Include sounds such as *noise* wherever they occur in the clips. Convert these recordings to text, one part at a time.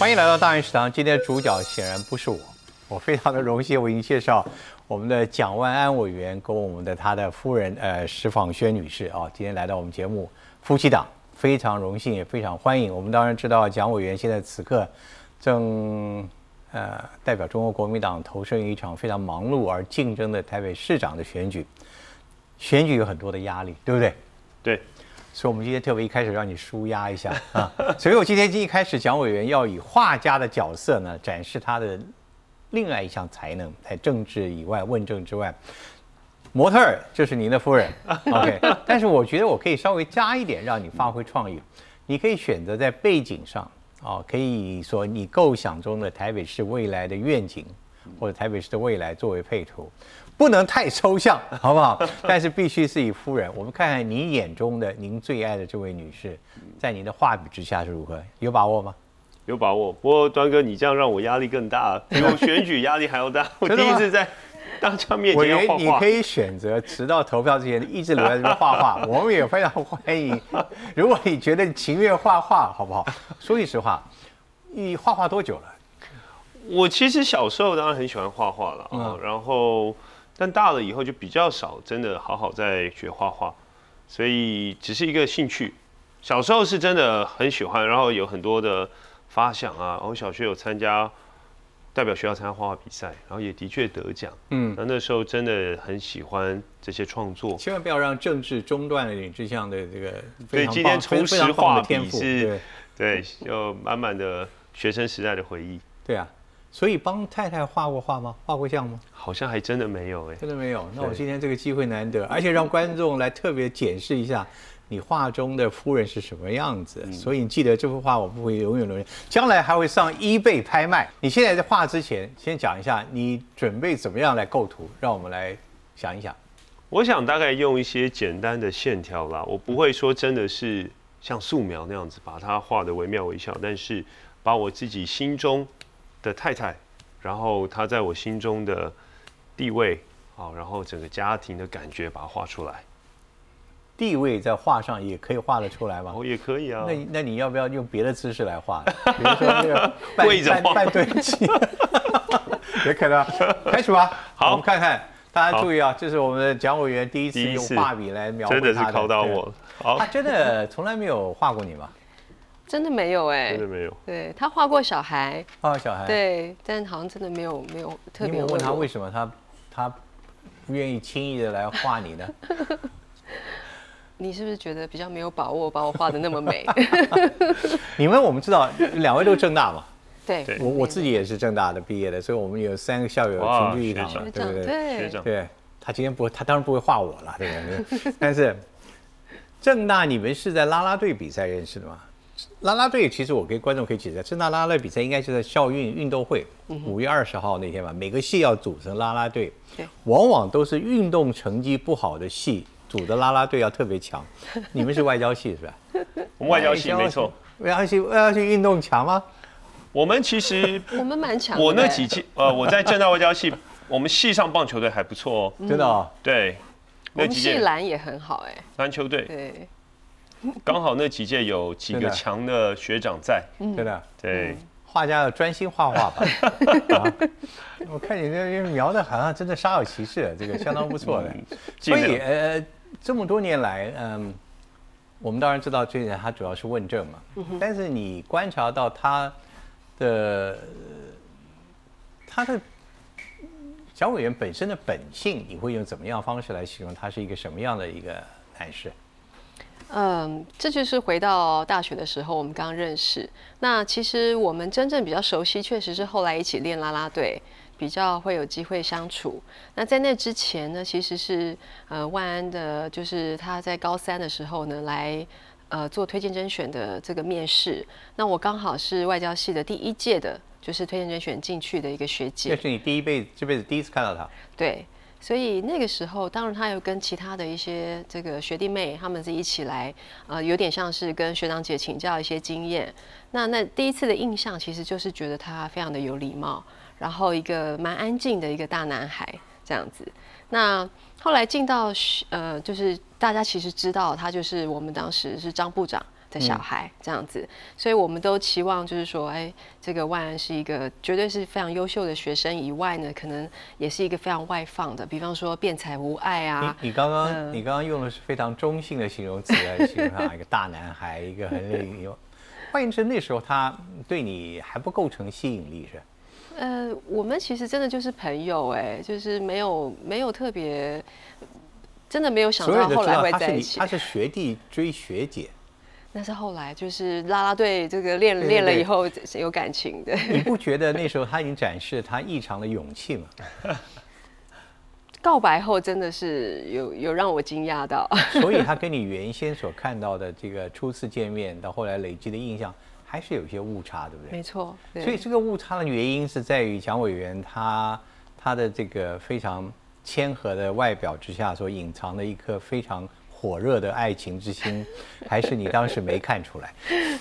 欢迎来到大圆食堂。今天主角显然不是我，我非常的荣幸，我已经介绍我们的蒋万安委员跟我们的他的夫人呃石访轩女士啊，今天来到我们节目夫妻档，非常荣幸也非常欢迎。我们当然知道蒋委员现在此刻正呃代表中国国民党投身于一场非常忙碌而竞争的台北市长的选举，选举有很多的压力，对不对？对。所以，我们今天特别一开始让你舒压一下啊。所以我今天一开始，蒋委员要以画家的角色呢，展示他的另外一项才能，在政治以外、问政之外，模特儿就是您的夫人。*laughs* OK，但是我觉得我可以稍微加一点，让你发挥创意。你可以选择在背景上啊，可以说你构想中的台北市未来的愿景，或者台北市的未来作为配图。不能太抽象，好不好？*laughs* 但是必须是以夫人。我们看看你眼中的您最爱的这位女士，在您的画笔之下是如何？有把握吗？有把握。不过端哥，你这样让我压力更大，比我选举压力还要大。*laughs* 我第一次在大家面前画画。你可以选择直到投票之前一直留在这边画画，我们也非常欢迎。如果你觉得你情愿画画，好不好？说句实话，你画画多久了？我其实小时候当然很喜欢画画了啊，然后。但大了以后就比较少，真的好好在学画画，所以只是一个兴趣。小时候是真的很喜欢，然后有很多的发想啊。我小学有参加代表学校参加画画比赛，然后也的确得奖。嗯，那那时候真的很喜欢这些创作。千万不要让政治中断了你这项的这个。对，今天重拾画笔是，对，有满满的学生时代的回忆。对啊。所以帮太太画过画吗？画过像吗？好像还真的没有哎，真的没有。那我今天这个机会难得，而且让观众来特别检视一下你画中的夫人是什么样子。所以你记得这幅画，我不会永远留恋，将来还会上 eBay 拍卖。你现在在画之前，先讲一下你准备怎么样来构图，让我们来想一想。我想大概用一些简单的线条啦，我不会说真的是像素描那样子把它画的惟妙惟肖，但是把我自己心中。的太太，然后她在我心中的地位，好，然后整个家庭的感觉，把它画出来。地位在画上也可以画得出来吗？哦，也可以啊。那那你要不要用别的姿势来画？*laughs* 比如说那个半半半蹲起 *laughs* *laughs* 也可能。开始吧。好，我们看看，大家注意啊，这是我们的蒋委员第一次用画笔来描绘他的。真的是考到我。好，他真的从来没有画过你吗？真的没有哎，真的没有。对他画过小孩，画过小孩，对，但好像真的没有没有特别问他为什么他他不愿意轻易的来画你呢？*laughs* 你是不是觉得比较没有把握把我画的那么美？*laughs* 你们我们知道两位都正大嘛？对，我我自己也是正大的毕业的，所以我们有三个校友群聚一堂嘛，对不对？对，对他今天不，他当然不会画我了，对不对？但 *laughs* 是正大你们是在啦啦队比赛认识的吗？啦啦队其实我给观众可以解释，正大拉拉队比赛应该是在校运运动会五月二十号那天吧。每个系要组成拉拉队，往往都是运动成绩不好的系组的拉拉队要特别强。你们是外交系是吧？*laughs* 我们外交系没错。外交系外交系运动强吗？我们其实 *laughs* 我们蛮强。我那几届呃，我在正大外交系，*laughs* 我们系上棒球队还不错哦。真的？对。我们系篮也很好哎。篮球队。对。*laughs* 刚好那几届有几个强的学长在，真的，对，画家要专心画画吧。*laughs* 我看你这描的好像真的煞有其事，这个相当不错的。所以呃，这么多年来，嗯，我们当然知道最近他主要是问政嘛，但是你观察到他的他的小委员本身的本性，你会用怎么样方式来形容他是一个什么样的一个男士？嗯，这就是回到大学的时候，我们刚认识。那其实我们真正比较熟悉，确实是后来一起练啦啦队，比较会有机会相处。那在那之前呢，其实是呃万安的，就是他在高三的时候呢，来呃做推荐甄选的这个面试。那我刚好是外交系的第一届的，就是推荐甄选进去的一个学姐。这是你第一辈这辈子第一次看到他。对。所以那个时候，当然他有跟其他的一些这个学弟妹，他们是一起来，呃，有点像是跟学长姐请教一些经验。那那第一次的印象，其实就是觉得他非常的有礼貌，然后一个蛮安静的一个大男孩这样子。那后来进到呃，就是大家其实知道他就是我们当时是张部长的小孩这样子，所以我们都期望就是说，哎，这个万安是一个绝对是非常优秀的学生以外呢，可能也是一个非常外放的，比方说辩才无碍啊。你刚刚你刚刚用的是非常中性的形容词来形容他，一个大男孩，一个很有。换言之，那时候他对你还不构成吸引力是？呃，我们其实真的就是朋友哎，就是没有没有特别。真的没有想到后来会在一起。他是学弟追学姐，那是后来就是拉拉队这个练练了以后有感情的。你不觉得 *laughs* 那时候他已经展示他异常的勇气吗？*laughs* 告白后真的是有有让我惊讶到。所以他跟你 *laughs* 原先所看到的这个初次见面到后来累积的印象还是有些误差，对不对？没错。所以这个误差的原因是在于蒋委员他他的这个非常。谦和的外表之下所隐藏的一颗非常火热的爱情之心，还是你当时没看出来？*laughs*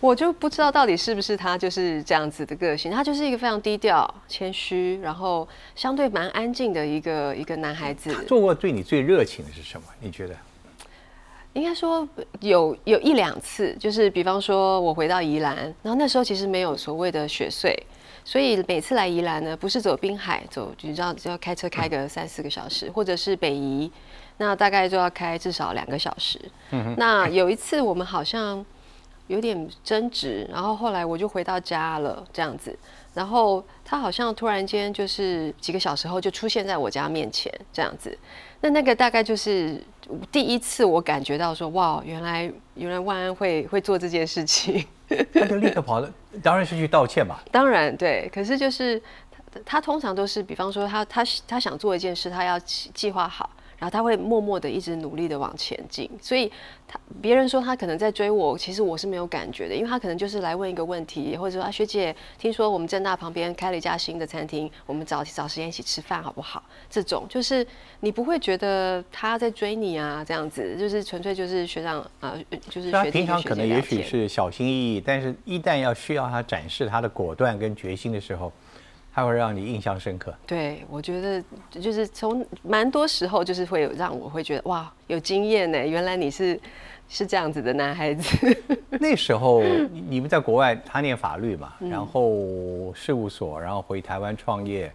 我就不知道到底是不是他就是这样子的个性。他就是一个非常低调、谦虚，然后相对蛮安静的一个一个男孩子。做过对你最热情的是什么？你觉得？应该说有有一两次，就是比方说我回到宜兰，然后那时候其实没有所谓的雪隧。所以每次来宜兰呢，不是走滨海，走你知道就要开车开个三四个小时，或者是北宜，那大概就要开至少两个小时。那有一次我们好像有点争执，然后后来我就回到家了，这样子。然后他好像突然间就是几个小时后就出现在我家面前，这样子。那那个大概就是第一次我感觉到说，哇，原来原来万安会会做这件事情。他就立刻跑了，当然是去道歉嘛。当然对，可是就是他他通常都是，比方说他他他想做一件事，他要计划好。然后他会默默的一直努力的往前进，所以他别人说他可能在追我，其实我是没有感觉的，因为他可能就是来问一个问题，或者说啊学姐，听说我们正大旁边开了一家新的餐厅，我们找找时间一起吃饭好不好？这种就是你不会觉得他在追你啊，这样子就是纯粹就是学长啊，就是他平常可能也许是小心翼翼，但是一旦要需要他展示他的果断跟决心的时候。他会让你印象深刻。对，我觉得就是从蛮多时候，就是会有让我会觉得哇，有经验呢。原来你是是这样子的男孩子。*laughs* 那时候你们在国外，他念法律嘛，然后事务所，然后回台湾创业，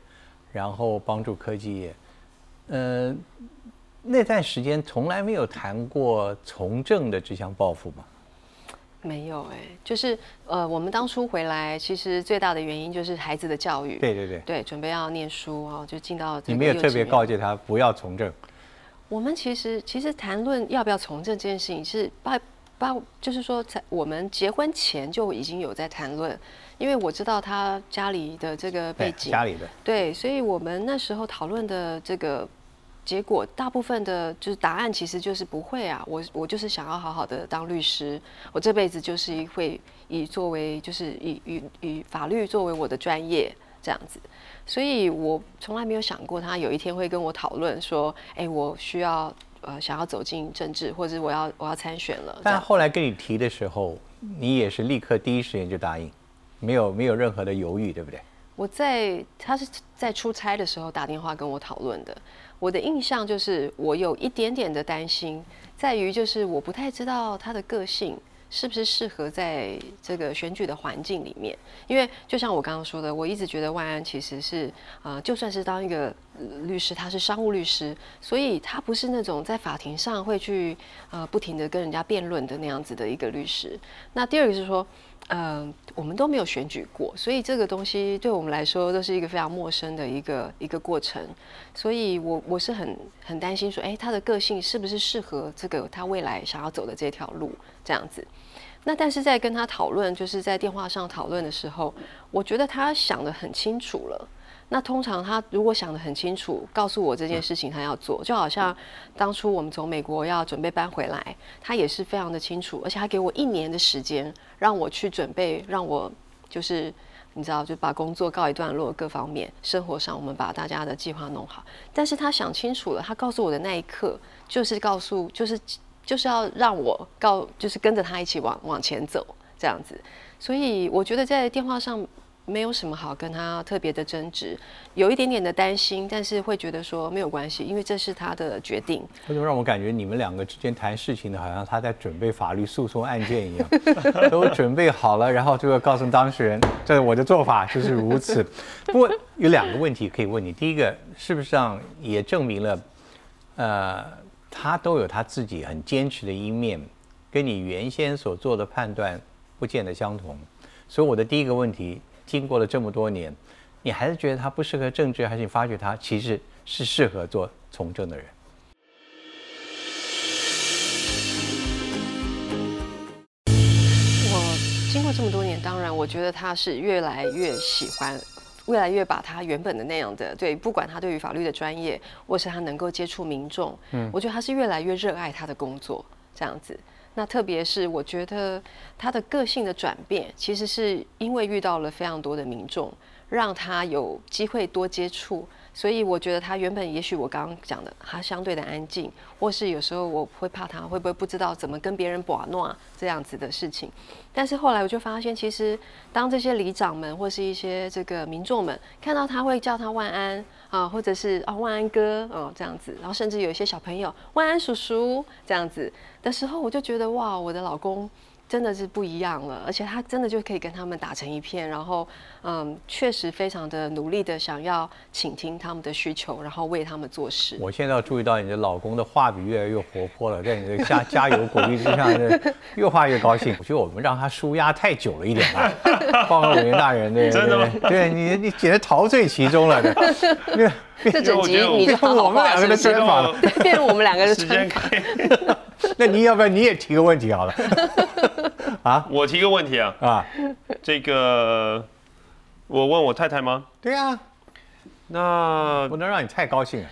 然后帮助科技业。嗯，那段时间从来没有谈过从政的这项抱负吗？没有哎，就是呃，我们当初回来，其实最大的原因就是孩子的教育。对对对，对，准备要念书哦，就进到。你没有特别告诫他不要从政。我们其实其实谈论要不要从政这件事情，是把把就是说，在我们结婚前就已经有在谈论，因为我知道他家里的这个背景，家里的对，所以我们那时候讨论的这个。结果大部分的就是答案，其实就是不会啊。我我就是想要好好的当律师，我这辈子就是会以作为就是以以以法律作为我的专业这样子。所以我从来没有想过他有一天会跟我讨论说，哎，我需要呃想要走进政治，或者我要我要参选了。但后来跟你提的时候，你也是立刻第一时间就答应，没有没有任何的犹豫，对不对？我在他是在出差的时候打电话跟我讨论的。我的印象就是，我有一点点的担心，在于就是我不太知道他的个性是不是适合在这个选举的环境里面。因为就像我刚刚说的，我一直觉得万安其实是呃，就算是当一个律师，他是商务律师，所以他不是那种在法庭上会去呃不停的跟人家辩论的那样子的一个律师。那第二个是说。嗯，我们都没有选举过，所以这个东西对我们来说都是一个非常陌生的一个一个过程。所以我我是很很担心说，哎，他的个性是不是适合这个他未来想要走的这条路这样子？那但是在跟他讨论，就是在电话上讨论的时候，我觉得他想的很清楚了。那通常他如果想得很清楚，告诉我这件事情他要做，就好像当初我们从美国要准备搬回来，他也是非常的清楚，而且他给我一年的时间让我去准备，让我就是你知道就把工作告一段落，各方面生活上我们把大家的计划弄好。但是他想清楚了，他告诉我的那一刻就是告诉就是就是要让我告就是跟着他一起往往前走这样子，所以我觉得在电话上。没有什么好跟他特别的争执，有一点点的担心，但是会觉得说没有关系，因为这是他的决定。为什么让我感觉你们两个之间谈事情的，好像他在准备法律诉讼案件一样，*laughs* 都准备好了，然后就要告诉当事人，这是我的做法就是如此。*laughs* 不过有两个问题可以问你，第一个，是不是上也证明了，呃，他都有他自己很坚持的一面，跟你原先所做的判断不见得相同。所以我的第一个问题，经过了这么多年，你还是觉得他不适合政治，还是你发觉他其实是适合做从政的人？我经过这么多年，当然我觉得他是越来越喜欢，越来越把他原本的那样的对，不管他对于法律的专业，或是他能够接触民众，嗯，我觉得他是越来越热爱他的工作，这样子。那特别是我觉得他的个性的转变，其实是因为遇到了非常多的民众，让他有机会多接触。所以我觉得他原本也许我刚刚讲的，他相对的安静，或是有时候我会怕他会不会不知道怎么跟别人把闹这样子的事情。但是后来我就发现，其实当这些里长们或是一些这个民众们看到他会叫他万安啊，或者是啊万安哥哦这样子，然后甚至有一些小朋友万安叔叔这样子的时候，我就觉得哇，我的老公。真的是不一样了，而且他真的就可以跟他们打成一片，然后，嗯，确实非常的努力的想要倾听他们的需求，然后为他们做事。我现在要注意到你的老公的画笔越来越活泼了，在你的加加油鼓励之下，*laughs* 越画越高兴。我觉得我们让他舒压太久了一点吧，报告委员大人，对真的吗？对你，你简直陶醉其中了，对。*laughs* 这整集你就我们两个的专访了，变成我们两个的专访。*laughs* 那你要不要你也提个问题好了？啊，我提个问题啊啊，这个我问我太太吗？对啊，那不能让你太高兴了。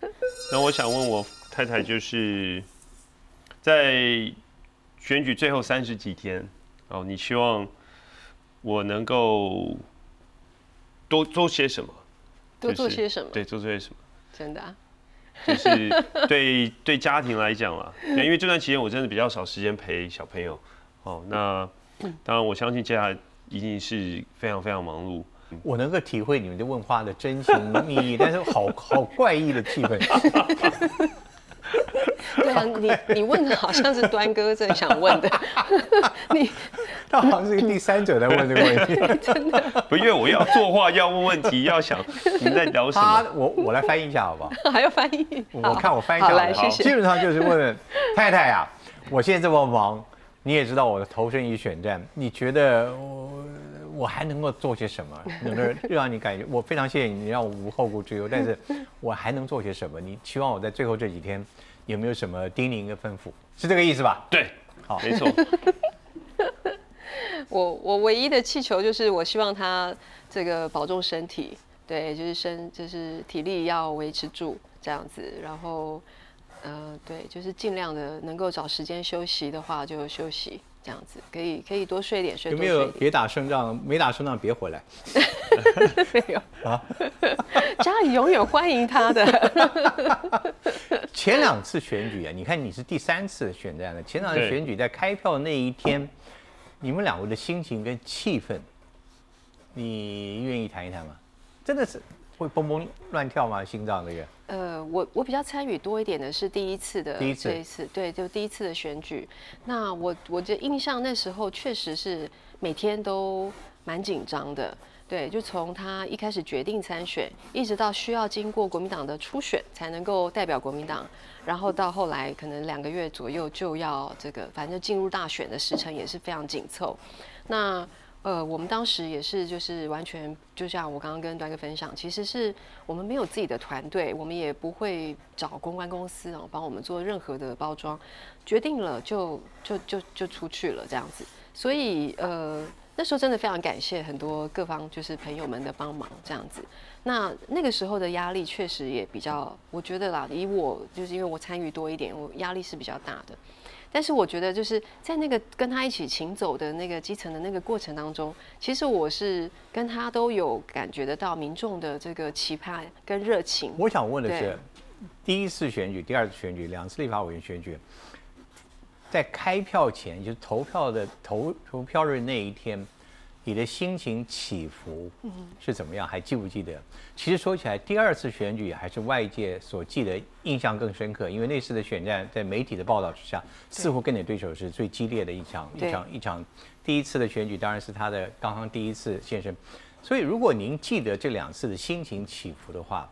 *laughs* 那我想问我太太，就是在选举最后三十几天哦，你希望我能够多做些什么？多做些什么？对，多做些什么？真的啊。就是 *laughs* 对对家庭来讲啊，因为这段期间我真的比较少时间陪小朋友。哦，那当然我相信接下来一定是非常非常忙碌。我能够体会你们的问话的真情蜜意，但是好好怪异的气氛。*laughs* 对啊，你你问的好像是端哥正想问的，*laughs* 你 *laughs* 他好像是一个第三者在问这个问题，真的不，因为我要作画，要问问题，要想你们在聊什么。我我来翻译一下好不好？还要翻译？我看我翻译一下好来，谢谢。基本上就是问太太呀，我现在这么忙，你也知道我的投身于选战，你觉得我我还能够做些什么，能够让你感觉我非常谢谢你，让我无后顾之忧，但是 *laughs* 我还能做些什么？你期望我在最后这几天。有没有什么叮咛跟吩咐？是这个意思吧？对，好，没错。*laughs* 我我唯一的气球就是我希望他这个保重身体，对，就是身就是体力要维持住这样子，然后呃，对，就是尽量的能够找时间休息的话就休息。这样子可以可以多睡点睡。有没有别打胜仗？没打胜仗别回来。*laughs* 没有啊，家里永远欢迎他的。*laughs* 前两次选举啊，你看你是第三次选战了。前两次选举在开票那一天，你们两位的心情跟气氛，你愿意谈一谈吗？真的是会蹦蹦乱跳吗？心脏这个？呃，我我比较参与多一点的是第一次的第一次这一次，对，就第一次的选举。那我我的印象那时候确实是每天都蛮紧张的，对，就从他一开始决定参选，一直到需要经过国民党的初选才能够代表国民党，然后到后来可能两个月左右就要这个，反正进入大选的时程也是非常紧凑。那呃，我们当时也是，就是完全就像我刚刚跟端哥分享，其实是我们没有自己的团队，我们也不会找公关公司哦帮我们做任何的包装，决定了就就就就出去了这样子。所以呃，那时候真的非常感谢很多各方就是朋友们的帮忙这样子。那那个时候的压力确实也比较，我觉得啦，以我就是因为我参与多一点，我压力是比较大的。但是我觉得就是在那个跟他一起行走的那个基层的那个过程当中，其实我是跟他都有感觉得到民众的这个期盼跟热情。我想问的是，第一次选举、第二次选举、两次立法委员选举，在开票前，就是投票的投投票日那一天，你的心情起伏是怎么样？还记不记得？其实说起来，第二次选举还是外界所记得印象更深刻，因为那次的选战在媒体的报道之下，似乎跟你对手是最激烈的一场一场一场。第一次的选举当然是他的刚刚第一次现身，所以如果您记得这两次的心情起伏的话，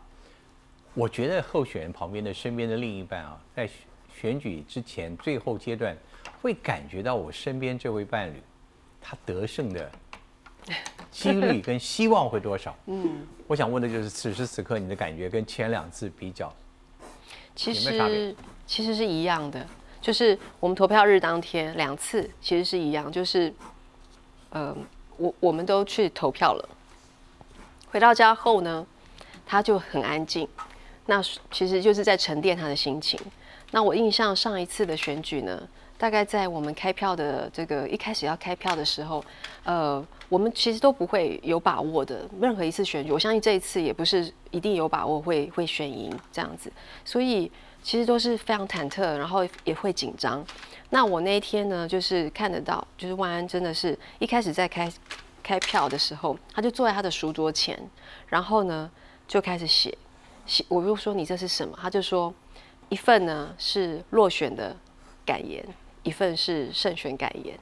我觉得候选人旁边的身边的另一半啊，在选举之前最后阶段会感觉到我身边这位伴侣他得胜的。*laughs* 几率跟希望会多少？嗯，我想问的就是此时此刻你的感觉跟前两次比较，其实其实是一样的，就是我们投票日当天两次其实是一样，就是呃，我我们都去投票了，回到家后呢，他就很安静，那其实就是在沉淀他的心情。那我印象上一次的选举呢？大概在我们开票的这个一开始要开票的时候，呃，我们其实都不会有把握的。任何一次选举，我相信这一次也不是一定有把握会会选赢这样子，所以其实都是非常忐忑，然后也会紧张。那我那一天呢，就是看得到，就是万安真的是一开始在开开票的时候，他就坐在他的书桌前，然后呢就开始写写。我就说你这是什么？他就说一份呢是落选的感言。一份是胜选感言，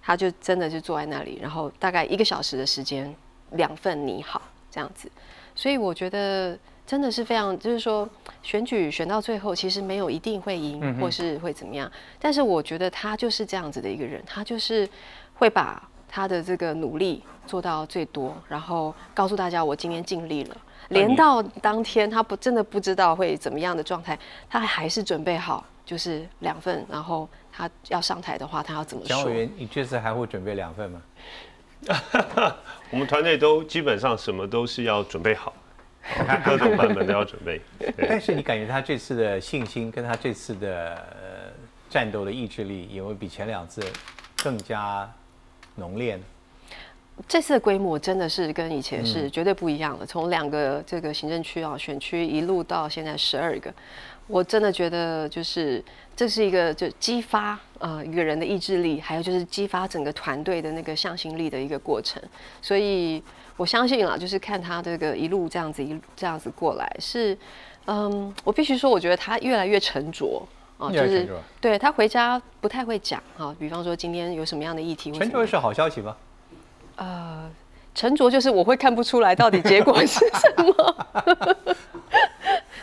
他就真的就坐在那里，然后大概一个小时的时间，两份你好这样子，所以我觉得真的是非常，就是说选举选到最后，其实没有一定会赢或是会怎么样，但是我觉得他就是这样子的一个人，他就是会把他的这个努力做到最多，然后告诉大家我今天尽力了，连到当天他不真的不知道会怎么样的状态，他还是准备好就是两份，然后。他要上台的话，他要怎么说？蒋委员，你这次还会准备两份吗？我们团队都基本上什么都是要准备好，各种版本都要准备。*laughs* 但是你感觉他这次的信心，跟他这次的战斗的意志力，有没有比前两次更加浓烈呢？这次的规模真的是跟以前是绝对不一样的。从两个这个行政区啊选区一路到现在十二个，我真的觉得就是这是一个就激发呃一个人的意志力，还有就是激发整个团队的那个向心力的一个过程。所以我相信啊，就是看他这个一路这样子一这样子过来，是嗯，我必须说，我觉得他越来越沉着啊，就是对他回家不太会讲啊，比方说今天有什么样的议题，沉着是好消息吗？呃，沉着就是我会看不出来到底结果是什么，*laughs*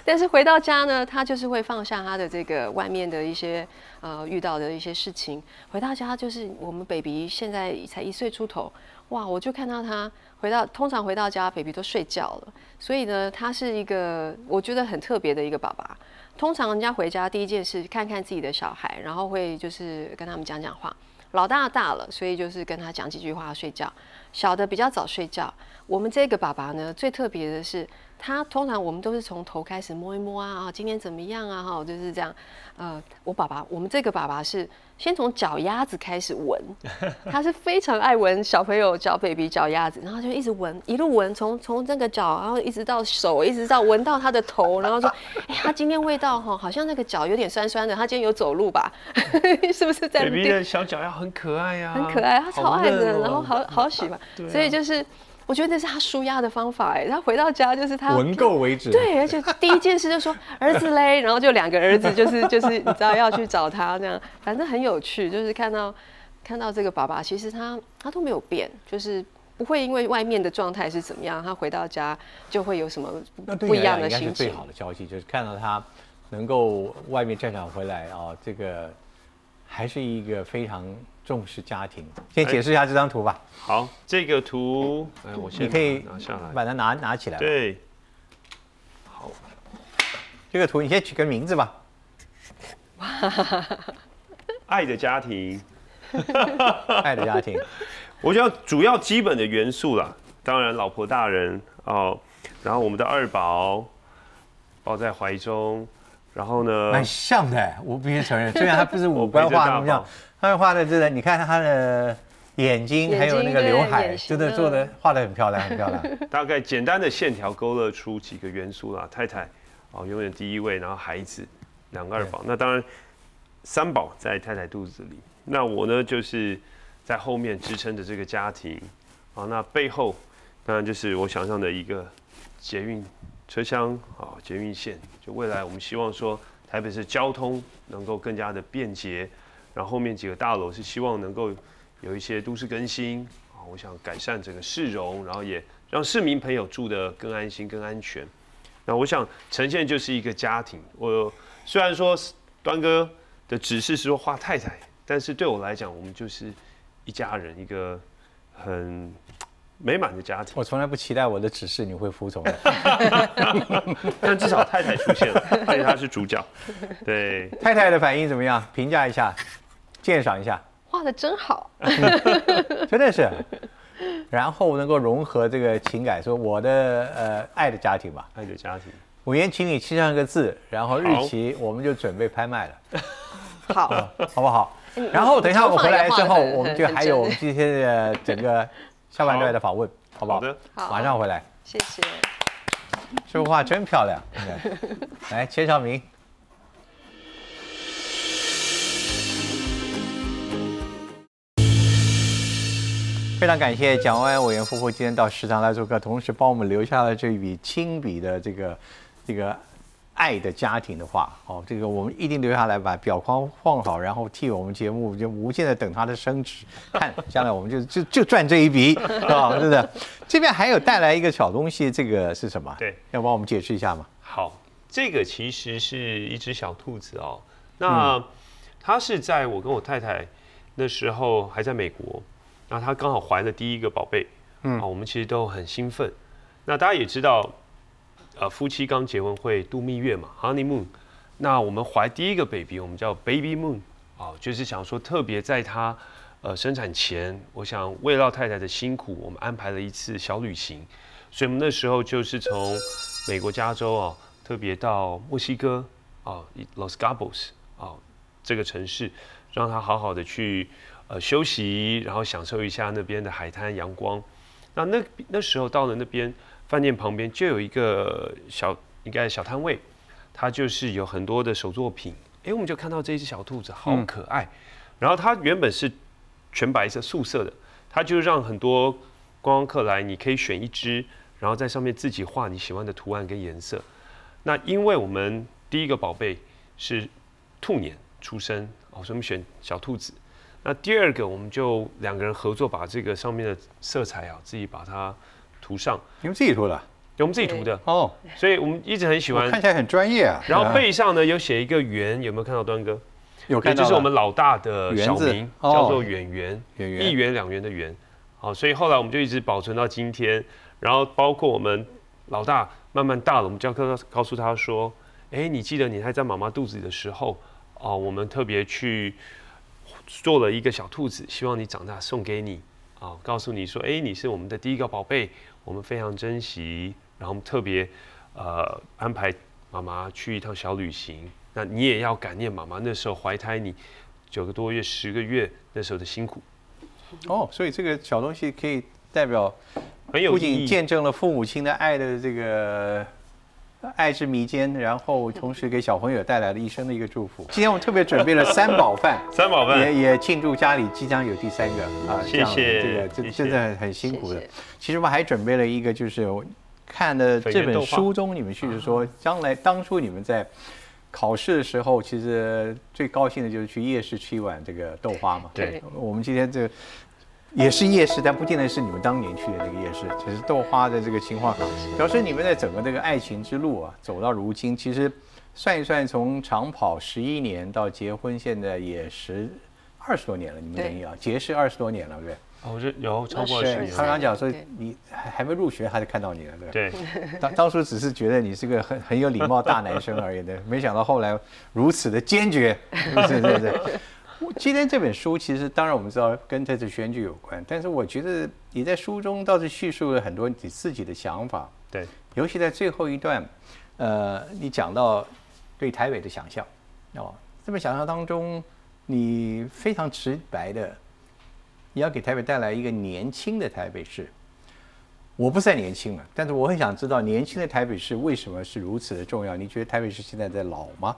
但是回到家呢，他就是会放下他的这个外面的一些呃遇到的一些事情。回到家就是我们 baby 现在才一岁出头，哇，我就看到他回到，通常回到家 baby 都睡觉了，所以呢，他是一个我觉得很特别的一个爸爸。通常人家回家第一件事看看自己的小孩，然后会就是跟他们讲讲话。老大大了，所以就是跟他讲几句话睡觉。小的比较早睡觉。我们这个爸爸呢，最特别的是，他通常我们都是从头开始摸一摸啊，啊，今天怎么样啊？哈，就是这样。呃，我爸爸，我们这个爸爸是先从脚丫子开始闻，*laughs* 他是非常爱闻小朋友脚 baby 脚丫子，然后就一直闻，一路闻，从从这个脚，然后一直到手，一直到闻到他的头，然后说，哎，他今天味道哈，好像那个脚有点酸酸的，他今天有走路吧？*laughs* 是不是在？baby 的小脚丫很可爱呀，很可爱，他超爱的，然后好好喜欢，所以就是。我觉得那是他舒压的方法哎，他回到家就是他闻够为止。对，而且第一件事就说 *laughs* 儿子嘞，然后就两个儿子就是就是你知道要去找他这样，反正很有趣，就是看到看到这个爸爸，其实他他都没有变，就是不会因为外面的状态是怎么样，他回到家就会有什么不一样的心情。应该是最好的消息，就是看到他能够外面战场回来啊，这个还是一个非常。重视家庭，先解释一下这张图吧。好，这个图，哎，我先你可以拿下来，把它拿拿起来。对，好，这个图你先取个名字吧。*laughs* 爱的家庭，*laughs* *laughs* 爱的家庭，我觉得主要基本的元素啦，当然老婆大人哦，然后我们的二宝抱在怀中，然后呢，蛮像的，我必须承认，虽然他不是五官画那么像。他画的真的，你看他的眼睛，还有那个刘海，真的做的画的很漂亮，很漂亮。*laughs* 大概简单的线条勾勒出几个元素啦。太太哦，永远第一位，然后孩子两个二宝，那当然三宝在太太肚子里。那我呢，就是在后面支撑着这个家庭啊，那背后当然就是我想象的一个捷运车厢啊，捷运线。就未来我们希望说台北市交通能够更加的便捷，然后后面几个大楼是希望能够有一些都市更新啊，我想改善整个市容，然后也让市民朋友住得更安心、更安全。那我想呈现就是一个家庭。我虽然说端哥的指示是说画太太，但是对我来讲，我们就是一家人，一个很美满的家庭。我从来不期待我的指示你会服从的，*laughs* 但至少太太出现了，*laughs* 而且她是主角。对，太太的反应怎么样？评价一下，鉴赏一下，画的真好，*laughs* 真的是。然后能够融合这个情感，说我的呃爱的家庭吧，爱的家庭。我先请你签上个字，然后日期我们就准备拍卖了，好，好不好？然后等一下我们回来之后，我们就还有我们今天的整个下半段的访问，好不好？好的，马上回来。谢谢。这幅画真漂亮，来，钱小明。非常感谢蒋万安委员夫妇今天到食堂来做客，同时帮我们留下了这一笔亲笔的这个这个爱的家庭的话。哦，这个我们一定留下来，把表框放好，然后替我们节目就无限的等它的升值，看将来我们就就就赚这一笔，是吧？是不是？这边还有带来一个小东西，这个是什么？对，要帮我们解释一下吗？好，这个其实是一只小兔子哦。那它是在我跟我太太那时候还在美国。那她刚好怀了第一个宝贝，嗯啊，我们其实都很兴奋。那大家也知道，呃，夫妻刚结婚会度蜜月嘛，honeymoon。那我们怀第一个 baby，我们叫 baby moon，啊，就是想说特别在她呃生产前，我想为了太太的辛苦，我们安排了一次小旅行。所以我们那时候就是从美国加州啊，特别到墨西哥啊，Los Cabos 啊这个城市，让她好好的去。呃，休息，然后享受一下那边的海滩阳光。那那那时候到了那边饭店旁边，就有一个小应该小摊位，它就是有很多的手作品。哎，我们就看到这一只小兔子好可爱。然后它原本是全白色素色的，它就让很多观光客来，你可以选一只，然后在上面自己画你喜欢的图案跟颜色。那因为我们第一个宝贝是兔年出生，哦，所以我们选小兔子。那第二个，我们就两个人合作，把这个上面的色彩啊，自己把它涂上。你们自己涂的？我们自己涂的哦。所以我们一直很喜欢，看起来很专业啊。然后背上呢有写一个圆，有没有看到端哥？有看到。这是我们老大的小名，叫做圆圆，一圆两圆的圆。好，所以后来我们就一直保存到今天。然后包括我们老大慢慢大了，我们就要告告诉他说：，哎，你记得你还在妈妈肚子里的时候，哦，我们特别去。做了一个小兔子，希望你长大送给你啊！告诉你说，哎，你是我们的第一个宝贝，我们非常珍惜，然后我们特别呃安排妈妈去一趟小旅行。那你也要感念妈妈那时候怀胎你九个多月、十个月那时候的辛苦。哦，所以这个小东西可以代表，很有不仅见证了父母亲的爱的这个。爱之弥坚，然后同时给小朋友带来了一生的一个祝福。今天我们特别准备了三宝饭，*laughs* 三宝饭也也庆祝家里即将有第三个啊！谢谢，这个真真的很辛苦的。其实我们还准备了一个，就是看的这本书中，你们叙述说，将来当初你们在考试的时候，其实最高兴的就是去夜市吃一碗这个豆花嘛。对，我们今天这。也是夜市，但不见得是你们当年去的那个夜市。只是豆花的这个情况，表示你们在整个这个爱情之路啊，走到如今，其实算一算，从长跑十一年到结婚，现在也十二十多年了。你们等于啊，结识二十多年了，对不对？哦，这有超过十年。刚刚讲说你还还没入学，他就看到你了，对对？*laughs* 当当初只是觉得你是个很很有礼貌大男生而已的，没想到后来如此的坚决，是是是。*laughs* 今天这本书其实，当然我们知道跟这次选举有关，但是我觉得你在书中倒是叙述了很多你自己的想法。对，尤其在最后一段，呃，你讲到对台北的想象，哦，这本想象当中，你非常直白的，你要给台北带来一个年轻的台北市。我不再年轻了，但是我很想知道，年轻的台北市为什么是如此的重要？你觉得台北市现在在老吗？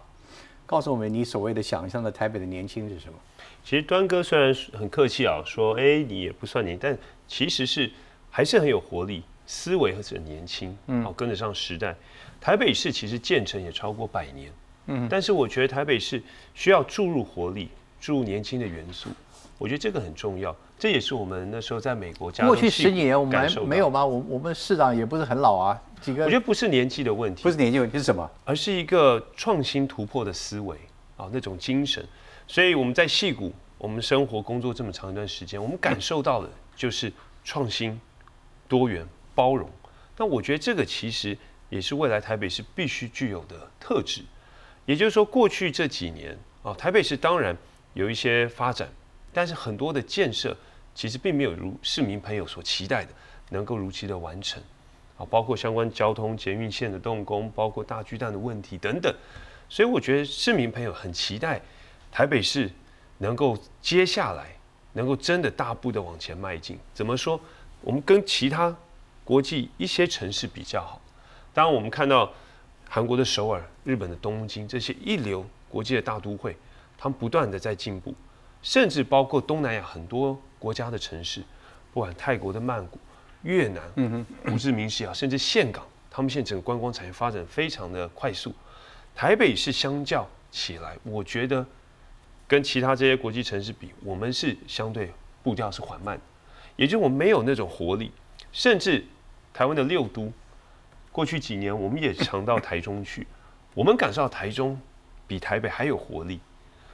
告诉我们，你所谓的想象的台北的年轻是什么？其实端哥虽然很客气啊，说哎你也不算年，但其实是还是很有活力，思维还是很年轻，嗯，好，跟得上时代。台北市其实建成也超过百年，嗯，但是我觉得台北市需要注入活力，注入年轻的元素，我觉得这个很重要。这也是我们那时候在美国加过去十几年我们没有吗？我我们市长也不是很老啊，几个？我觉得不是年纪的问题，不是年纪问题是什么？而是一个创新突破的思维啊，那种精神。所以我们在戏谷，我们生活工作这么长一段时间，我们感受到的就是创新、多元、包容。那我觉得这个其实也是未来台北市必须具有的特质。也就是说，过去这几年啊，台北市当然有一些发展，但是很多的建设。其实并没有如市民朋友所期待的能够如期的完成，啊，包括相关交通捷运线的动工，包括大巨蛋的问题等等，所以我觉得市民朋友很期待台北市能够接下来能够真的大步的往前迈进。怎么说？我们跟其他国际一些城市比较好，当然我们看到韩国的首尔、日本的东京这些一流国际的大都会，他们不断的在进步，甚至包括东南亚很多。国家的城市，不管泰国的曼谷、越南、胡志明市啊，甚至岘港，他们现在整个观光产业发展非常的快速。台北市相较起来，我觉得跟其他这些国际城市比，我们是相对步调是缓慢，也就我们没有那种活力。甚至台湾的六都，过去几年我们也常到台中去，*laughs* 我们感受到台中比台北还有活力。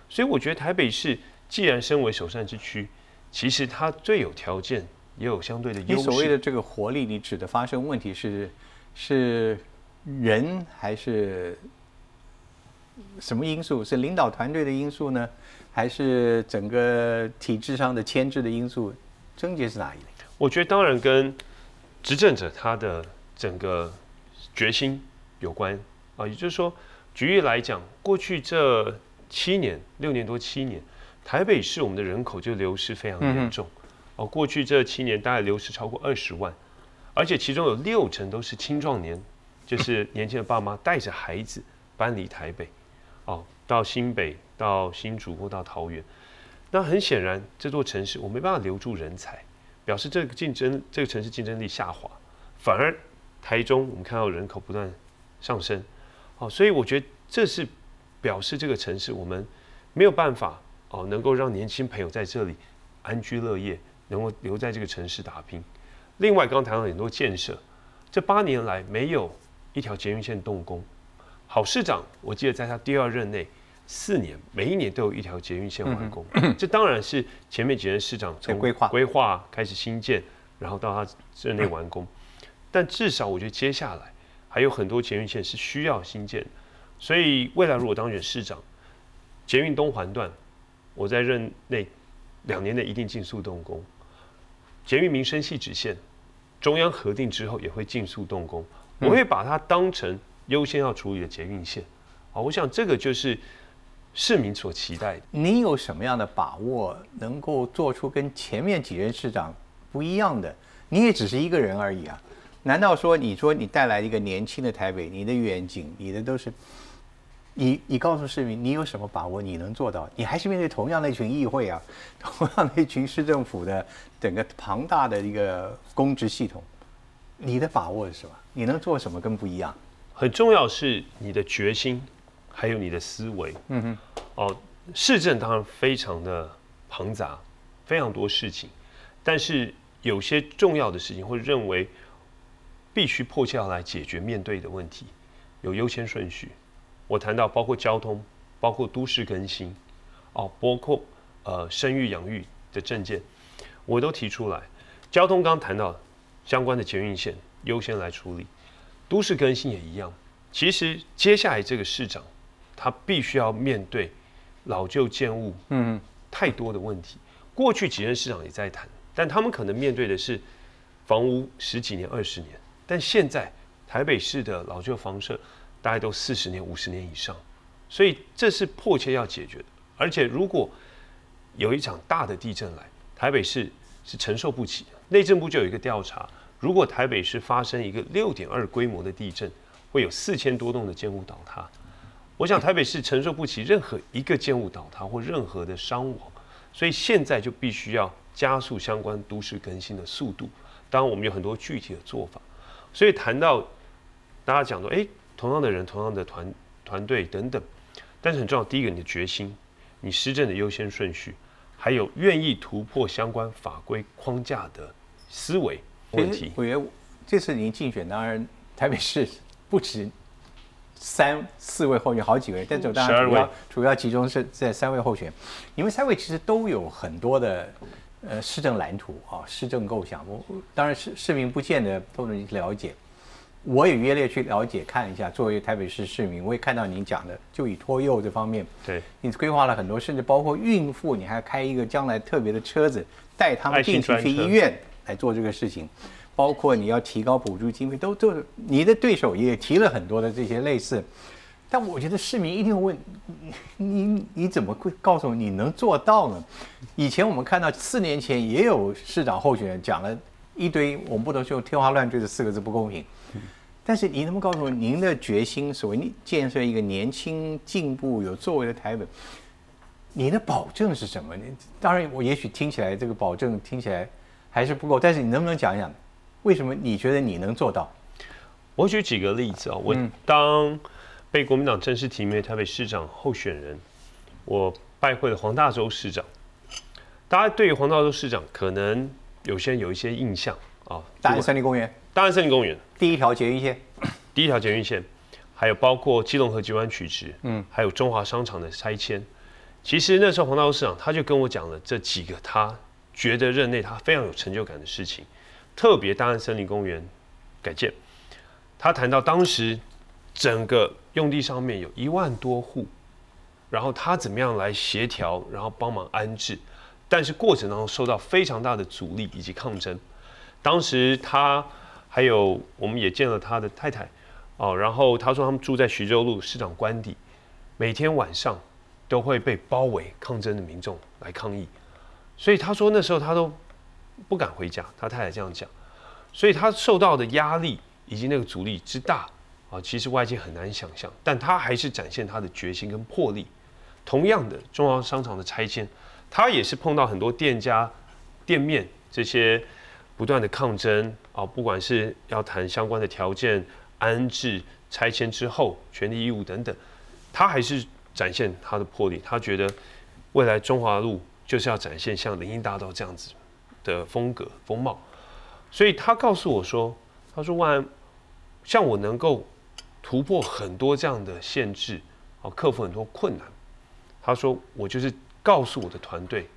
所以我觉得台北市既然身为首善之区，其实它最有条件，也有相对的优势。你所谓的这个活力，你指的发生问题是是人还是什么因素？是领导团队的因素呢，还是整个体制上的牵制的因素？症结是哪一类？我觉得当然跟执政者他的整个决心有关啊。也就是说，举例来讲，过去这七年、六年多、七年。台北市我们的人口就流失非常严重，哦，过去这七年大概流失超过二十万，而且其中有六成都是青壮年，就是 *laughs* 年轻的爸妈带着孩子搬离台北，哦，到新北、到新竹或到桃园，那很显然这座城市我没办法留住人才，表示这个竞争这个城市竞争力下滑，反而台中我们看到人口不断上升，哦，所以我觉得这是表示这个城市我们没有办法。哦，能够让年轻朋友在这里安居乐业，能够留在这个城市打拼。另外，刚刚谈到很多建设，这八年来没有一条捷运线动工。郝市长，我记得在他第二任内四年，每一年都有一条捷运线完工。*clears throat* 这当然是前面几任市长从规划规划开始新建，然后到他任内完工。但至少我觉得接下来还有很多捷运线是需要新建，所以未来如果当选市长，捷运东环段。我在任内两年内一定尽速动工，捷运民生系直线，中央核定之后也会尽速动工，我会把它当成优先要处理的捷运线。啊，我想这个就是市民所期待的。你有什么样的把握能够做出跟前面几任市长不一样的？你也只是一个人而已啊！难道说你说你带来一个年轻的台北，你的远景，你的都是？你你告诉市民，你有什么把握你能做到？你还是面对同样的一群议会啊，同样的一群市政府的整个庞大的一个公职系统，你的把握是什么？你能做什么跟不一样？很重要是你的决心，还有你的思维。嗯哼。哦，市政当然非常的庞杂，非常多事情，但是有些重要的事情，会认为必须迫切要来解决面对的问题，有优先顺序。我谈到包括交通，包括都市更新，哦，包括呃生育养育的证件，我都提出来。交通刚谈到相关的捷运线优先来处理，都市更新也一样。其实接下来这个市长，他必须要面对老旧建物，嗯，太多的问题。过去几任市长也在谈，但他们可能面对的是房屋十几年、二十年，但现在台北市的老旧房舍。大概都四十年、五十年以上，所以这是迫切要解决的。而且，如果有一场大的地震来，台北市是承受不起的。内政部就有一个调查，如果台北市发生一个六点二规模的地震，会有四千多栋的建物倒塌。我想台北市承受不起任何一个建物倒塌或任何的伤亡，所以现在就必须要加速相关都市更新的速度，当然我们有很多具体的做法。所以谈到大家讲说，哎，同样的人，同样的团团队等等，但是很重要，第一个你的决心，你施政的优先顺序，还有愿意突破相关法规框架的思维问题。委员，这次您竞选，当然台北市不止。三四位候选，好几位，但是当然主要主要集中是在三位候选人。你们三位其实都有很多的呃市政蓝图啊，市政构想。我当然市市民不见得都能了解，我也约略去了解看一下。作为台北市市民，我也看到您讲的，就以托幼这方面，对，你规划了很多，甚至包括孕妇，你还开一个将来特别的车子，带他们定期去医院来做这个事情。包括你要提高补助经费，都都你的对手也提了很多的这些类似，但我觉得市民一定问你，你怎么会告诉我你能做到呢？以前我们看到四年前也有市长候选人讲了一堆，我们不能说天花乱坠的四个字不公平，但是你能不能告诉我您的决心？所谓建设一个年轻、进步、有作为的台北，你的保证是什么？你当然我也许听起来这个保证听起来还是不够，但是你能不能讲一讲？为什么你觉得你能做到？我举几个例子啊，我当被国民党正式提名台北市长候选人，我拜会了黄大洲市长。大家对于黄大洲市长可能有些人有一些印象啊，大安森林公园，大安森林公园第一条捷运线，第一条捷运线，还有包括基隆和吉湾取直，嗯，还有中华商场的拆迁。其实那时候黄大洲市长他就跟我讲了这几个他觉得任内他非常有成就感的事情。特别大安森林公园改建，他谈到当时整个用地上面有一万多户，然后他怎么样来协调，然后帮忙安置，但是过程当中受到非常大的阻力以及抗争。当时他还有我们也见了他的太太哦，然后他说他们住在徐州路市长官邸，每天晚上都会被包围抗争的民众来抗议，所以他说那时候他都。不敢回家，他太太这样讲，所以他受到的压力以及那个阻力之大啊，其实外界很难想象。但他还是展现他的决心跟魄力。同样的，中央商场的拆迁，他也是碰到很多店家、店面这些不断的抗争啊，不管是要谈相关的条件、安置、拆迁之后权利义务等等，他还是展现他的魄力。他觉得未来中华路就是要展现像林荫大道这样子。的风格风貌，所以他告诉我说：“他说万，像我能够突破很多这样的限制，啊，克服很多困难。他说我就是告诉我的团队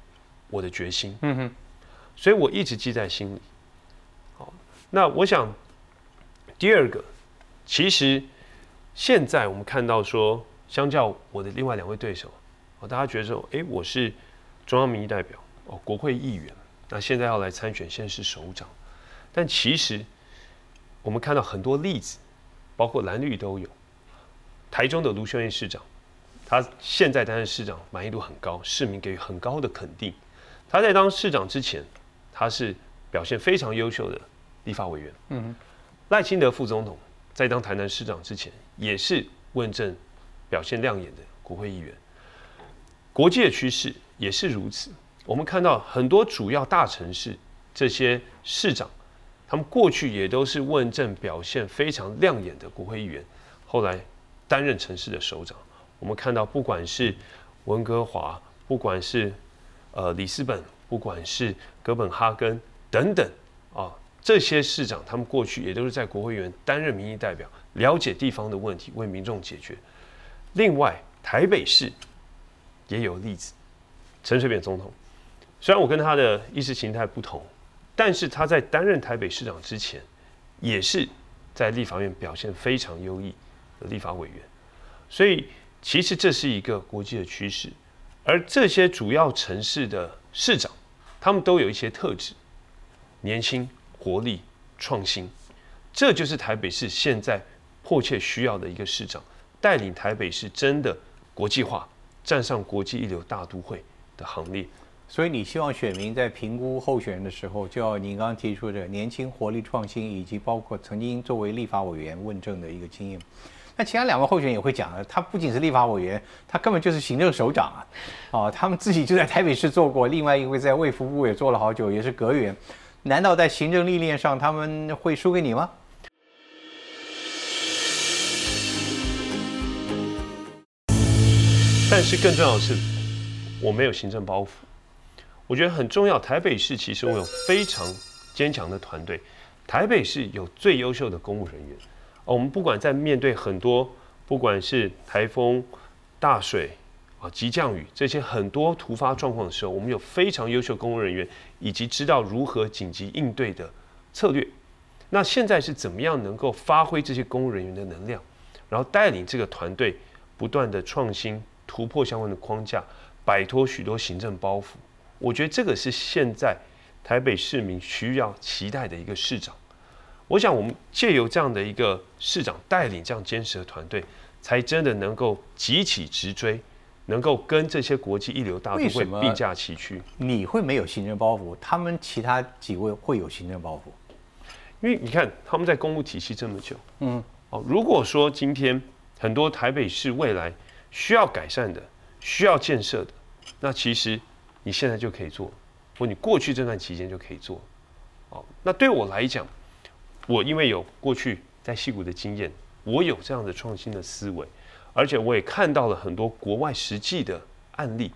我的决心。嗯哼，所以我一直记在心里。那我想第二个，其实现在我们看到说，相较我的另外两位对手，啊，大家觉得说，哎，我是中央民意代表，哦，国会议员。”那现在要来参选现在是首长，但其实我们看到很多例子，包括蓝绿都有。台中的卢秀燕市长，他现在担任市长，满意度很高，市民给予很高的肯定。他在当市长之前，他是表现非常优秀的立法委员。嗯，赖清德副总统在当台南市长之前，也是问政表现亮眼的国会议员。国际的趋势也是如此。我们看到很多主要大城市这些市长，他们过去也都是问政表现非常亮眼的国会议员，后来担任城市的首长。我们看到，不管是温哥华，不管是呃里斯本，不管是哥本哈根等等啊，这些市长他们过去也都是在国会议员担任民意代表，了解地方的问题，为民众解决。另外，台北市也有例子，陈水扁总统。虽然我跟他的意识形态不同，但是他在担任台北市长之前，也是在立法院表现非常优异的立法委员，所以其实这是一个国际的趋势。而这些主要城市的市长，他们都有一些特质：年轻、活力、创新。这就是台北市现在迫切需要的一个市长，带领台北市真的国际化，站上国际一流大都会的行列。所以你希望选民在评估候选人的时候，就要您刚刚提出的年轻、活力、创新，以及包括曾经作为立法委员问政的一个经验。那其他两位候选人也会讲了，他不仅是立法委员，他根本就是行政首长啊！哦，他们自己就在台北市做过，另外一位在卫福部也做了好久，也是阁员。难道在行政历练上他们会输给你吗？但是更重要的是，我没有行政包袱。我觉得很重要。台北市其实我有非常坚强的团队，台北市有最优秀的公务人员。我们不管在面对很多，不管是台风、大水啊、急降雨这些很多突发状况的时候，我们有非常优秀公务人员，以及知道如何紧急应对的策略。那现在是怎么样能够发挥这些公务人员的能量，然后带领这个团队不断的创新？突破相关的框架，摆脱许多行政包袱。我觉得这个是现在台北市民需要期待的一个市长。我想，我们借由这样的一个市长带领这样坚实的团队，才真的能够急起直追，能够跟这些国际一流大都会并驾齐驱。你会没有行政包袱，他们其他几位会有行政包袱？因为你看他们在公务体系这么久，嗯，哦，如果说今天很多台北市未来。需要改善的、需要建设的，那其实你现在就可以做，或你过去这段期间就可以做。哦，那对我来讲，我因为有过去在戏谷的经验，我有这样的创新的思维，而且我也看到了很多国外实际的案例。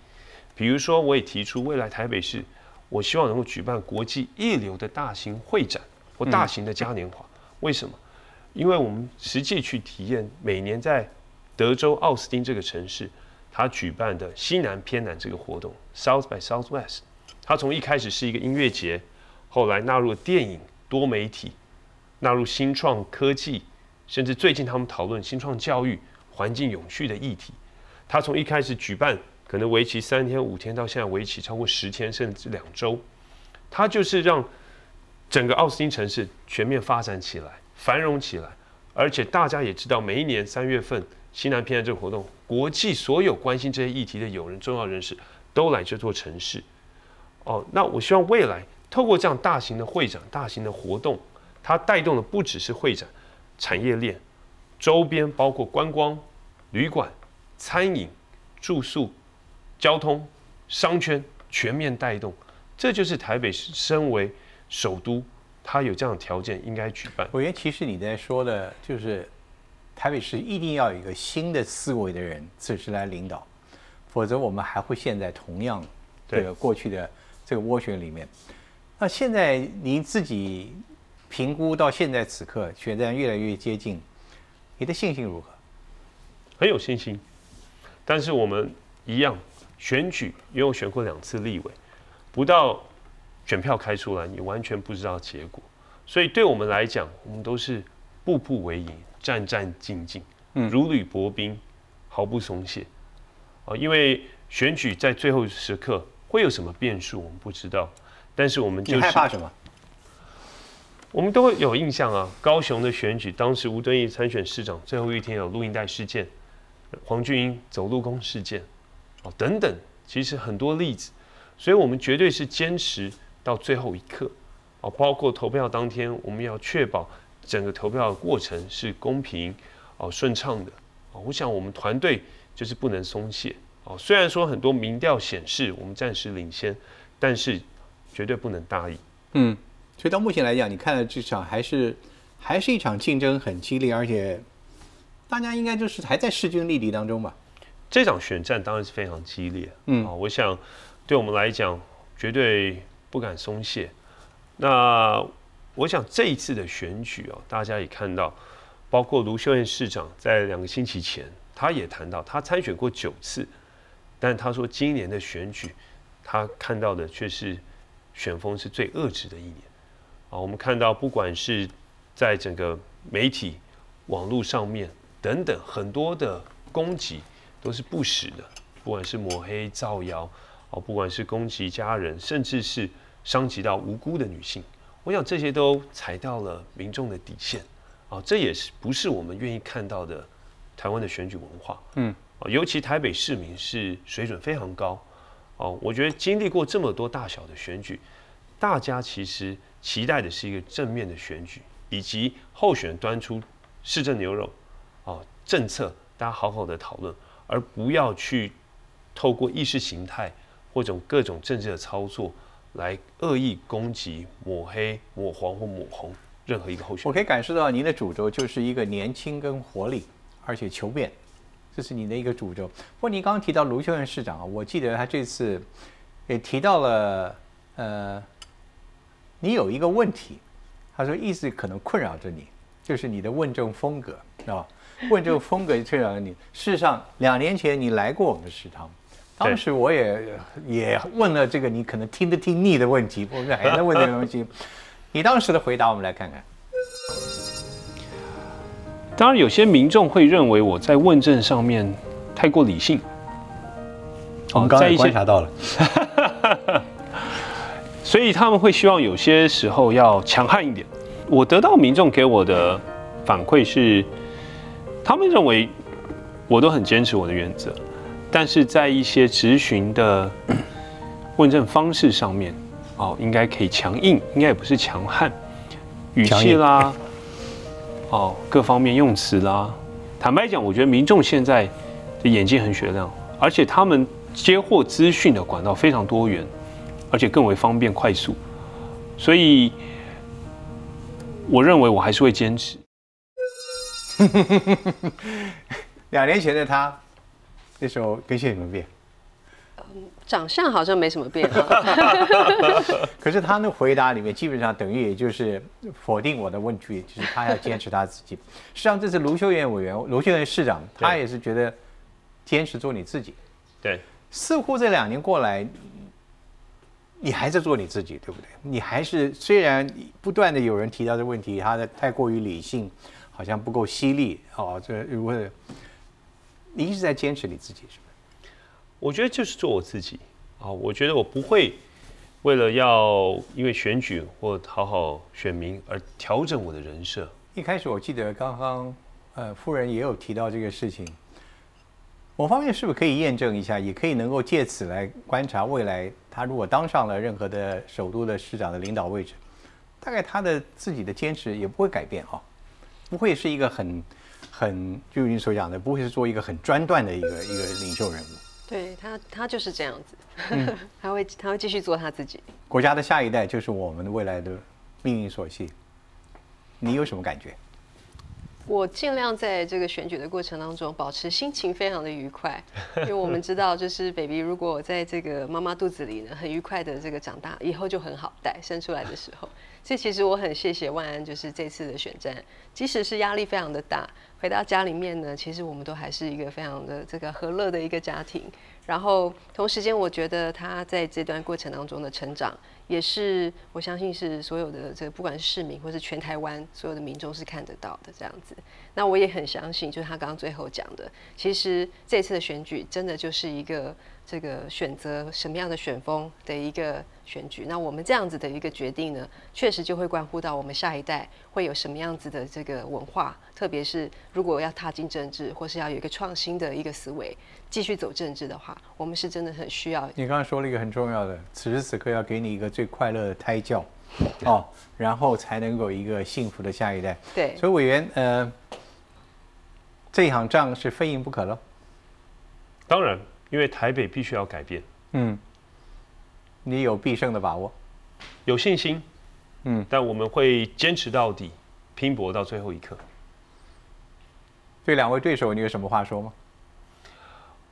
比如说，我也提出未来台北市，我希望能够举办国际一流的大型会展或大型的嘉年华。为什么？因为我们实际去体验每年在德州奥斯汀这个城市，他举办的西南偏南这个活动，South by Southwest，它从一开始是一个音乐节，后来纳入电影、多媒体，纳入新创科技，甚至最近他们讨论新创教育、环境永续的议题。他从一开始举办可能为期三天五天，到现在为期超过十天甚至两周，他就是让整个奥斯汀城市全面发展起来、繁荣起来，而且大家也知道，每一年三月份。西南偏爱这个活动，国际所有关心这些议题的友人、重要人士都来这座城市。哦，那我希望未来透过这样大型的会展、大型的活动，它带动的不只是会展产业链周边，包括观光、旅馆、餐饮、住宿、交通、商圈全面带动。这就是台北市身为首都，它有这样的条件应该举办。我觉得，其实你在说的就是。台北市一定要有一个新的思维的人，此时来领导，否则我们还会陷在同样这个过去的这个涡旋里面。那现在您自己评估到现在此刻，选战越来越接近，你的信心如何？很有信心，但是我们一样选举，因为我选过两次立委，不到选票开出来，你完全不知道结果，所以对我们来讲，我们都是步步为营。战战兢兢，如履薄冰，毫不松懈。啊，因为选举在最后时刻会有什么变数，我们不知道。但是我们就是害怕什么？我们都会有印象啊。高雄的选举，当时吴敦义参选市长，最后一天有录音带事件，黄俊英走路工事件，哦，等等，其实很多例子。所以我们绝对是坚持到最后一刻。哦，包括投票当天，我们要确保。整个投票的过程是公平、哦顺畅的，哦，我想我们团队就是不能松懈，哦，虽然说很多民调显示我们暂时领先，但是绝对不能大意。嗯，所以到目前来讲，你看的这场还是还是一场竞争很激烈，而且大家应该就是还在势均力敌当中吧？这场选战当然是非常激烈，嗯，啊，我想对我们来讲绝对不敢松懈。那我想这一次的选举啊，大家也看到，包括卢秀燕市长在两个星期前，他也谈到他参选过九次，但他说今年的选举，他看到的却是选风是最恶质的一年。啊，我们看到不管是在整个媒体、网络上面等等很多的攻击都是不实的，不管是抹黑、造谣，哦，不管是攻击家人，甚至是伤及到无辜的女性。我想这些都踩到了民众的底线，啊，这也是不是我们愿意看到的台湾的选举文化，嗯，啊，尤其台北市民是水准非常高，哦，我觉得经历过这么多大小的选举，大家其实期待的是一个正面的选举，以及候选端出市政牛肉，啊，政策大家好好的讨论，而不要去透过意识形态或者各种政治的操作来恶意攻击、抹黑、抹黄或抹红任何一个候选人。我可以感受到您的主轴就是一个年轻跟活力，而且求变，这是你的一个主轴。不过您刚刚提到卢秀燕市长啊，我记得他这次也提到了，呃，你有一个问题，他说一直可能困扰着你，就是你的问政风格啊，问政风格困扰着你。事实上，两年前你来过我们的食堂。当时我也也问了这个你可能听得听腻的问题，我们还在问这个问题。*laughs* 你当时的回答，我们来看看。当然，有些民众会认为我在问政上面太过理性。我们刚才观察到了，*laughs* 所以他们会希望有些时候要强悍一点。我得到民众给我的反馈是，他们认为我都很坚持我的原则。但是在一些质询的问政方式上面，哦，应该可以强硬，应该也不是强悍，语气啦，哦，各方面用词啦。坦白讲，我觉得民众现在的眼睛很雪亮，而且他们接获资讯的管道非常多元，而且更为方便快速，所以我认为我还是会坚持。*laughs* 两年前的他。那时候跟现在有没有变？嗯，长相好像没什么变。*laughs* 可是他的回答里面基本上等于也就是否定我的问句，就是他要坚持他自己。实际上这次卢秀燕委员、卢秀燕市长，他也是觉得坚持做你自己。对，似乎这两年过来，你还在做你自己，对不对？你还是虽然不断的有人提到这问题，他的太过于理性，好像不够犀利哦。这如果你一直在坚持你自己，是吧？我觉得就是做我自己啊！我觉得我不会为了要因为选举或讨好选民而调整我的人设。一开始我记得刚刚呃夫人也有提到这个事情，某方面是不是可以验证一下？也可以能够借此来观察未来，他如果当上了任何的首都的市长的领导位置，大概他的自己的坚持也不会改变啊，不会是一个很。很，就你所讲的，不会是做一个很专断的一个一个领袖人物。对他，他就是这样子，*laughs* 他会他会继续做他自己。国家的下一代就是我们未来的命运所系。你有什么感觉？我尽量在这个选举的过程当中保持心情非常的愉快，*laughs* 因为我们知道，就是 baby 如果我在这个妈妈肚子里呢，很愉快的这个长大，以后就很好带，生出来的时候。所以其实我很谢谢万安，就是这次的选战，即使是压力非常的大，回到家里面呢，其实我们都还是一个非常的这个和乐的一个家庭。然后同时间，我觉得他在这段过程当中的成长。也是，我相信是所有的这个，不管是市民或是全台湾所有的民众是看得到的这样子。那我也很相信，就是他刚刚最后讲的，其实这次的选举真的就是一个这个选择什么样的选风的一个选举。那我们这样子的一个决定呢，确实就会关乎到我们下一代会有什么样子的这个文化，特别是如果要踏进政治，或是要有一个创新的一个思维。继续走政治的话，我们是真的很需要。你刚刚说了一个很重要的，此时此刻要给你一个最快乐的胎教，哦，然后才能够一个幸福的下一代。对，所以委员，呃，这一行仗是非赢不可了。当然，因为台北必须要改变。嗯，你有必胜的把握？有信心。嗯，但我们会坚持到底，拼搏到最后一刻。对两位对手，你有什么话说吗？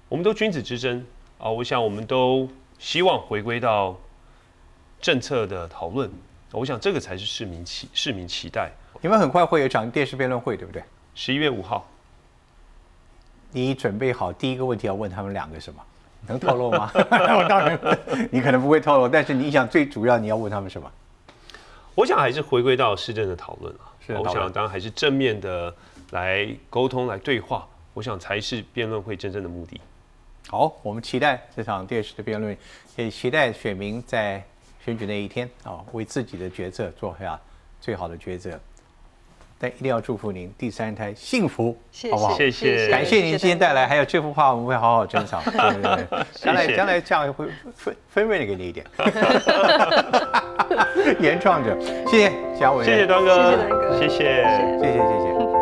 我们都君子之争啊！我想我们都希望回归到政策的讨论。我想这个才是市民期市民期待。你们很快会有一场电视辩论会，对不对？十一月五号。你准备好第一个问题要问他们两个什么？能透露吗？*laughs* 我当然，你可能不会透露。但是你想最主要你要问他们什么？我想还是回归到市政的讨论啊。是我想当然还是正面的来沟通来对话。我想才是辩论会真正的目的。好，我们期待这场电视的辩论，也期待选民在选举那一天啊，为自己的决策做下最好的抉择。但一定要祝福您第三胎幸福，好不好？谢谢，感谢您今天带来，还有这幅画，我们会好好珍藏。*laughs* 对对对，将来将来这样会分分润的给你一点。*laughs* 原创者，谢谢嘉伟，谢谢端哥，谢谢端哥，谢谢，谢谢谢谢。